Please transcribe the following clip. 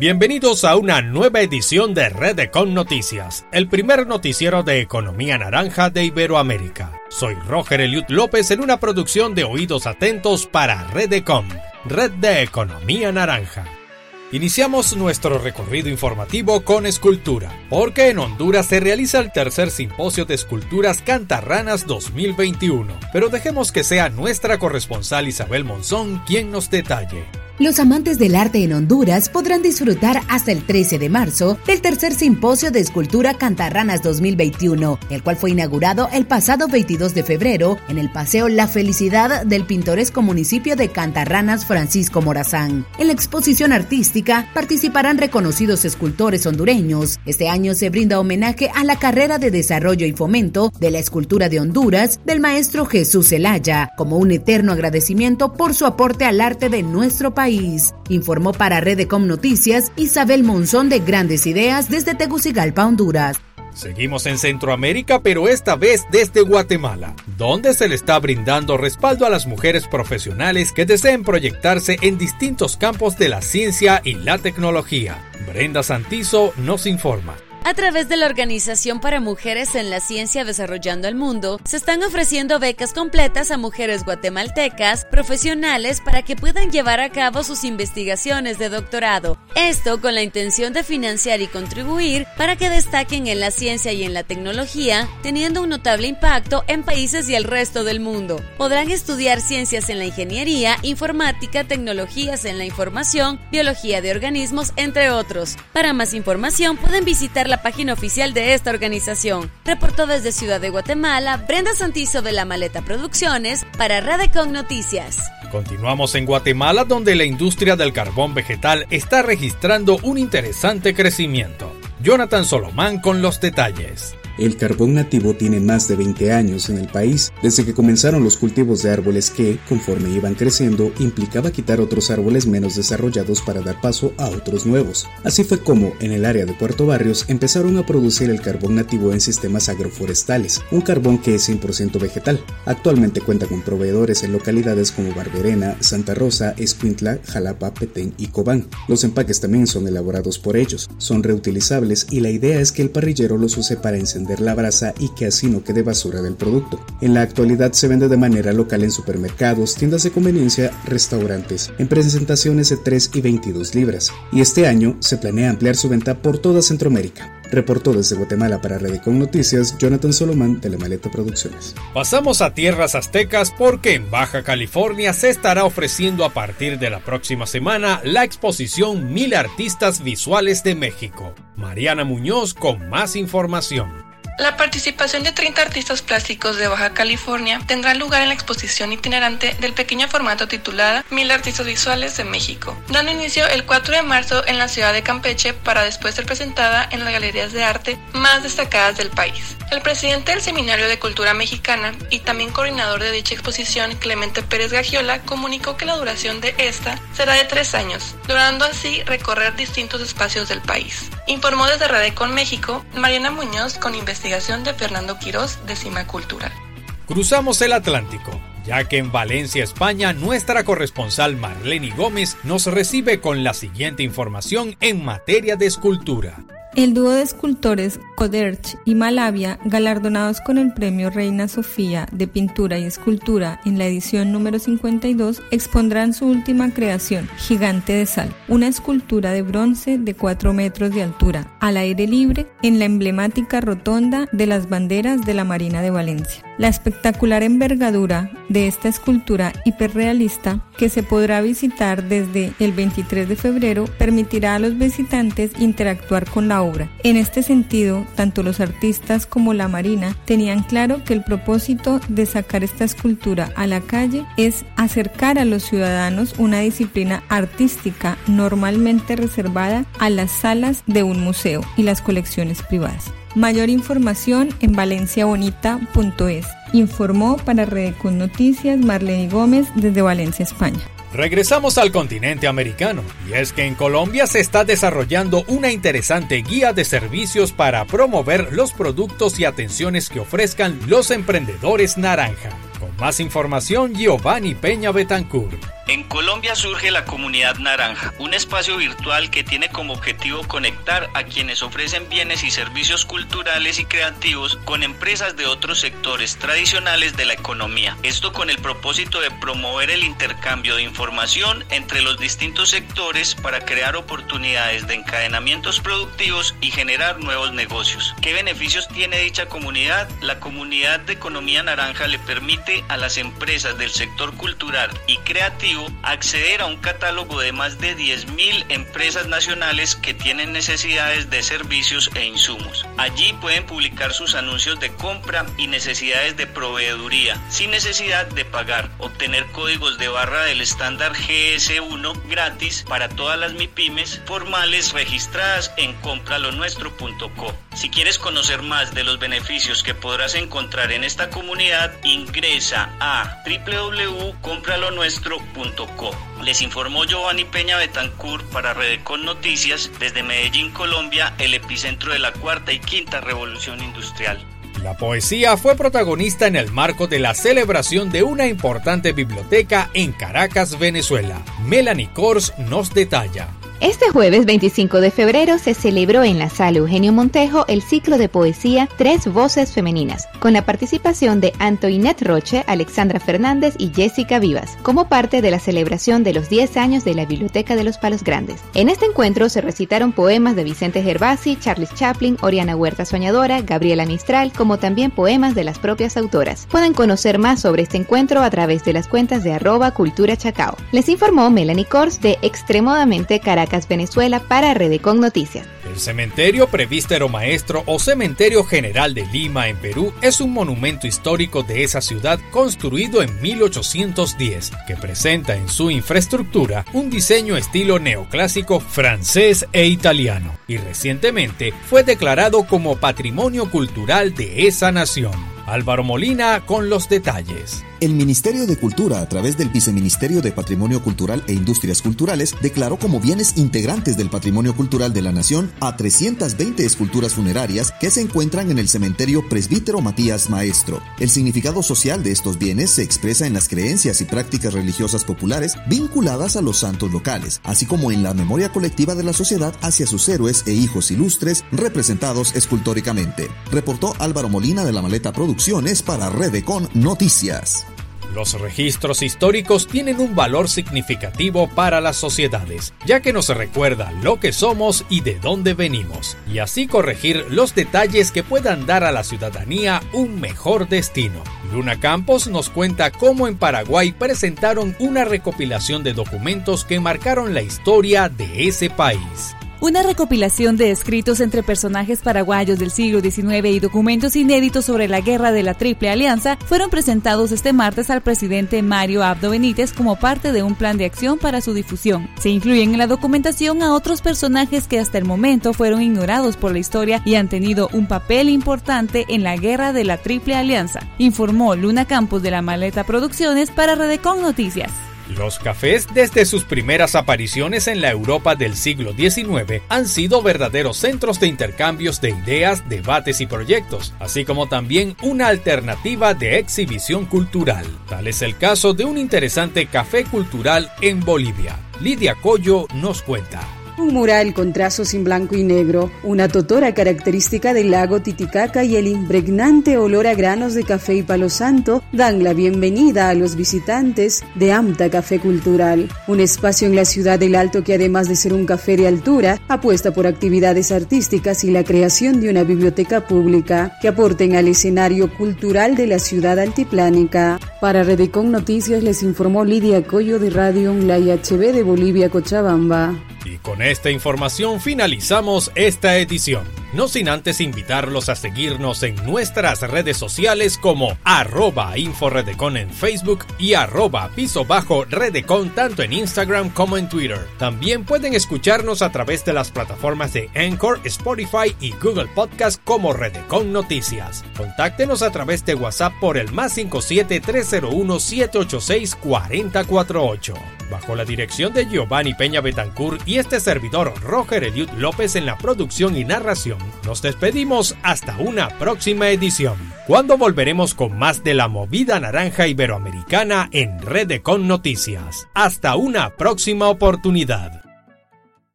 Bienvenidos a una nueva edición de Redecon Noticias, el primer noticiero de economía naranja de Iberoamérica. Soy Roger Eliud López en una producción de Oídos Atentos para Redecon, Red de Economía Naranja. Iniciamos nuestro recorrido informativo con escultura, porque en Honduras se realiza el tercer simposio de esculturas cantarranas 2021. Pero dejemos que sea nuestra corresponsal Isabel Monzón quien nos detalle. Los amantes del arte en Honduras podrán disfrutar hasta el 13 de marzo del tercer simposio de escultura Cantarranas 2021, el cual fue inaugurado el pasado 22 de febrero en el Paseo La Felicidad del pintoresco municipio de Cantarranas Francisco Morazán. En la exposición artística participarán reconocidos escultores hondureños. Este año se brinda homenaje a la carrera de desarrollo y fomento de la escultura de Honduras del maestro Jesús Zelaya, como un eterno agradecimiento por su aporte al arte de nuestro país informó para Redecom Noticias Isabel Monzón de Grandes Ideas desde Tegucigalpa, Honduras. Seguimos en Centroamérica, pero esta vez desde Guatemala, donde se le está brindando respaldo a las mujeres profesionales que deseen proyectarse en distintos campos de la ciencia y la tecnología. Brenda Santizo nos informa. A través de la Organización para Mujeres en la Ciencia Desarrollando el Mundo, se están ofreciendo becas completas a mujeres guatemaltecas profesionales para que puedan llevar a cabo sus investigaciones de doctorado. Esto con la intención de financiar y contribuir para que destaquen en la ciencia y en la tecnología, teniendo un notable impacto en países y el resto del mundo. Podrán estudiar ciencias en la ingeniería, informática, tecnologías en la información, biología de organismos, entre otros. Para más información pueden visitar la página oficial de esta organización. Reportó desde Ciudad de Guatemala Brenda Santizo de la Maleta Producciones para Radecon Noticias. Continuamos en Guatemala donde la industria del carbón vegetal está registrando un interesante crecimiento. Jonathan Solomán con los detalles. El carbón nativo tiene más de 20 años en el país, desde que comenzaron los cultivos de árboles que, conforme iban creciendo, implicaba quitar otros árboles menos desarrollados para dar paso a otros nuevos. Así fue como, en el área de Puerto Barrios, empezaron a producir el carbón nativo en sistemas agroforestales, un carbón que es 100% vegetal. Actualmente cuenta con proveedores en localidades como Barberena, Santa Rosa, Escuintla, Jalapa, Petén y Cobán. Los empaques también son elaborados por ellos, son reutilizables y la idea es que el parrillero los use para encender la brasa y que así no quede basura del producto. En la actualidad se vende de manera local en supermercados, tiendas de conveniencia, restaurantes, en presentaciones de 3 y 22 libras, y este año se planea ampliar su venta por toda Centroamérica. Reportó desde Guatemala para Redecon Noticias Jonathan Solomán de la Maleta Producciones. Pasamos a tierras aztecas porque en Baja California se estará ofreciendo a partir de la próxima semana la exposición Mil Artistas Visuales de México. Mariana Muñoz con más información. La participación de 30 artistas plásticos de Baja California tendrá lugar en la exposición itinerante del pequeño formato titulada Mil Artistas Visuales de México, dando inicio el 4 de marzo en la ciudad de Campeche para después ser presentada en las galerías de arte más destacadas del país. El presidente del Seminario de Cultura Mexicana y también coordinador de dicha exposición, Clemente Pérez Gagiola, comunicó que la duración de esta será de tres años, logrando así recorrer distintos espacios del país. Informó desde Radecon México Mariana Muñoz con investigación de Fernando Quirós de Cima Cultural. Cruzamos el Atlántico, ya que en Valencia, España, nuestra corresponsal Marlene Gómez nos recibe con la siguiente información en materia de escultura. El dúo de escultores Coderch y Malavia, galardonados con el premio Reina Sofía de Pintura y Escultura en la edición número 52, expondrán su última creación, Gigante de Sal, una escultura de bronce de 4 metros de altura, al aire libre, en la emblemática rotonda de las banderas de la Marina de Valencia. La espectacular envergadura de esta escultura hiperrealista, que se podrá visitar desde el 23 de febrero, permitirá a los visitantes interactuar con la obra. En este sentido, tanto los artistas como la Marina tenían claro que el propósito de sacar esta escultura a la calle es acercar a los ciudadanos una disciplina artística normalmente reservada a las salas de un museo y las colecciones privadas. Mayor información en valenciabonita.es. Informó para Redecon Noticias Marlene Gómez desde Valencia, España. Regresamos al continente americano, y es que en Colombia se está desarrollando una interesante guía de servicios para promover los productos y atenciones que ofrezcan los emprendedores naranja. Con más información, Giovanni Peña Betancourt. En Colombia surge la Comunidad Naranja, un espacio virtual que tiene como objetivo conectar a quienes ofrecen bienes y servicios culturales y creativos con empresas de otros sectores tradicionales de la economía. Esto con el propósito de promover el intercambio de información entre los distintos sectores para crear oportunidades de encadenamientos productivos y generar nuevos negocios. ¿Qué beneficios tiene dicha comunidad? La comunidad de economía naranja le permite a las empresas del sector cultural y creativo acceder a un catálogo de más de 10.000 empresas nacionales que tienen necesidades de servicios e insumos. Allí pueden publicar sus anuncios de compra y necesidades de proveeduría sin necesidad de pagar, obtener códigos de barra del estándar GS1 gratis para todas las MIPIMES formales registradas en compralonuestro.co. Si quieres conocer más de los beneficios que podrás encontrar en esta comunidad, ingresa a les informó Giovanni Peña Betancourt para Redecon Noticias desde Medellín, Colombia, el epicentro de la cuarta y quinta revolución industrial. La poesía fue protagonista en el marco de la celebración de una importante biblioteca en Caracas, Venezuela. Melanie Kors nos detalla. Este jueves 25 de febrero se celebró en la sala Eugenio Montejo el ciclo de poesía Tres Voces Femeninas, con la participación de Antoinette Roche, Alexandra Fernández y Jessica Vivas, como parte de la celebración de los 10 años de la Biblioteca de los Palos Grandes. En este encuentro se recitaron poemas de Vicente Gervasi, Charles Chaplin, Oriana Huerta Soñadora, Gabriela Mistral, como también poemas de las propias autoras. Pueden conocer más sobre este encuentro a través de las cuentas de arroba cultura chacao. Les informó Melanie Kors de Extremadamente Caracas Venezuela, para Redecon Noticias. El cementerio Prevístero Maestro o Cementerio General de Lima en Perú es un monumento histórico de esa ciudad construido en 1810 que presenta en su infraestructura un diseño estilo neoclásico francés e italiano y recientemente fue declarado como Patrimonio Cultural de esa nación. Álvaro Molina con los detalles. El Ministerio de Cultura, a través del Viceministerio de Patrimonio Cultural e Industrias Culturales, declaró como bienes integrantes del patrimonio cultural de la nación a 320 esculturas funerarias que se encuentran en el cementerio Presbítero Matías Maestro. El significado social de estos bienes se expresa en las creencias y prácticas religiosas populares vinculadas a los santos locales, así como en la memoria colectiva de la sociedad hacia sus héroes e hijos ilustres representados escultóricamente. Reportó Álvaro Molina de la Maleta Producciones para Redecon Noticias. Los registros históricos tienen un valor significativo para las sociedades, ya que nos recuerda lo que somos y de dónde venimos, y así corregir los detalles que puedan dar a la ciudadanía un mejor destino. Luna Campos nos cuenta cómo en Paraguay presentaron una recopilación de documentos que marcaron la historia de ese país. Una recopilación de escritos entre personajes paraguayos del siglo XIX y documentos inéditos sobre la guerra de la Triple Alianza fueron presentados este martes al presidente Mario Abdo Benítez como parte de un plan de acción para su difusión. Se incluyen en la documentación a otros personajes que hasta el momento fueron ignorados por la historia y han tenido un papel importante en la guerra de la Triple Alianza, informó Luna Campos de la Maleta Producciones para Redecon Noticias. Los cafés desde sus primeras apariciones en la Europa del siglo XIX han sido verdaderos centros de intercambios de ideas, debates y proyectos, así como también una alternativa de exhibición cultural. Tal es el caso de un interesante café cultural en Bolivia. Lidia Coyo nos cuenta. Un mural con trazos en blanco y negro, una totora característica del lago Titicaca y el impregnante olor a granos de café y palo santo dan la bienvenida a los visitantes de AMTA Café Cultural, un espacio en la ciudad del Alto que además de ser un café de altura, apuesta por actividades artísticas y la creación de una biblioteca pública que aporten al escenario cultural de la ciudad altiplánica. Para Redecon Noticias les informó Lidia Coyo de Radio Online HB de Bolivia, Cochabamba. Y con esta información finalizamos esta edición. No sin antes invitarlos a seguirnos en nuestras redes sociales como arroba inforedecon en Facebook y arroba piso bajo redecon tanto en Instagram como en Twitter. También pueden escucharnos a través de las plataformas de Anchor, Spotify y Google Podcast como Redecon Noticias. Contáctenos a través de WhatsApp por el más 57 301 786 4048. Bajo la dirección de Giovanni Peña Betancourt y este servidor Roger Eliud López en la producción y narración nos despedimos hasta una próxima edición, cuando volveremos con más de la movida naranja iberoamericana en Redecon Noticias. Hasta una próxima oportunidad.